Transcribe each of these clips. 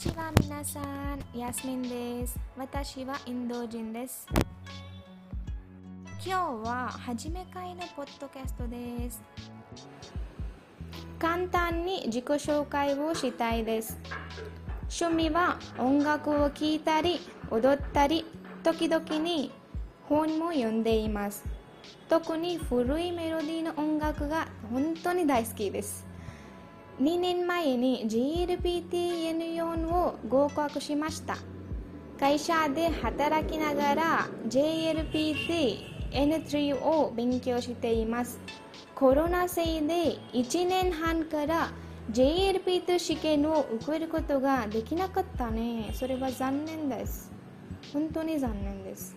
ちは皆さん、ヤスミンです。私はインド人です。今日は初め回のポッドキャストです。簡単に自己紹介をしたいです。趣味は音楽を聴いたり、踊ったり、時々に本も読んでいます。特に古いメロディーの音楽が本当に大好きです。2年前に GLPT-N4 を合格しました。会社で働きながら JLPT-N3 を勉強しています。コロナせいで1年半から JLPT 試験を受けることができなかったね。それは残念です。本当に残念です。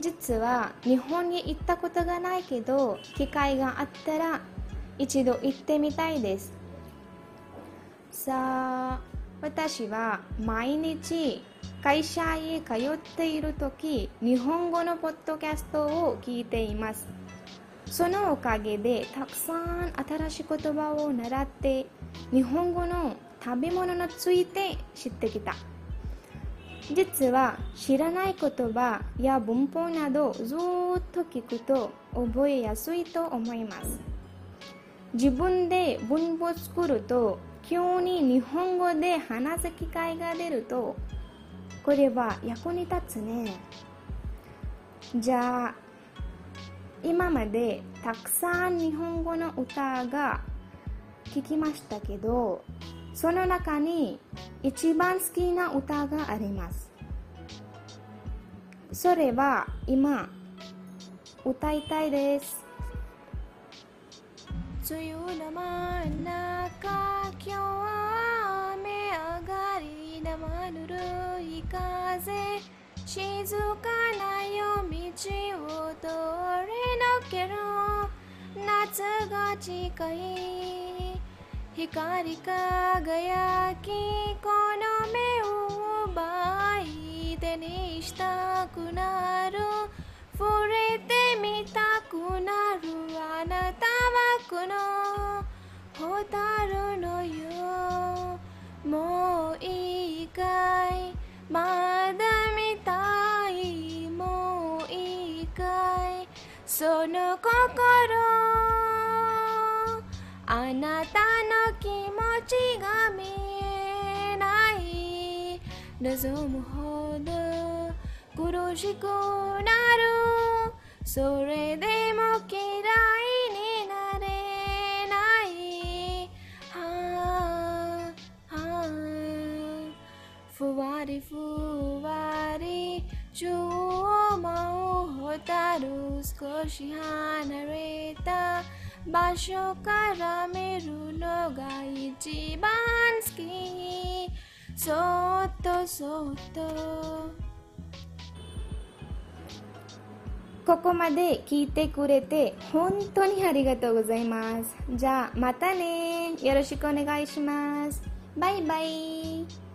実は日本に行ったことがないけど機会があったら一度行ってみたいです。さ私は毎日会社へ通っている時日本語のポッドキャストを聞いています。そのおかげでたくさん新しい言葉を習って日本語の食べ物について知ってきた。実は知らない言葉や文法などずっと聞くと覚えやすいと思います。自分で文法を作ると急に日本語で話す機会が出るとこれは役に立つね。じゃあ今までたくさん日本語の歌が聞きましたけどその中に一番好きな歌があります。それは今歌いたいです。梅雨の真ん中今日は雨上がり生ぬるい風。静かな夜道を通り抜ける夏が近い光り輝きこの目を奪い手にしたくなる触れてみたくなる蛍のよもういいかいまだ見たい。もういいかいその心。あなたの気持ちが見えない。望むほど苦しくなる。それでもふわりふわり中を舞う蛍少し離れた場所から見るのが一番好きそっとそっとここまで聞いてくれて本当にありがとうございます。じゃあまたね。よろしくお願いします。バイバイ。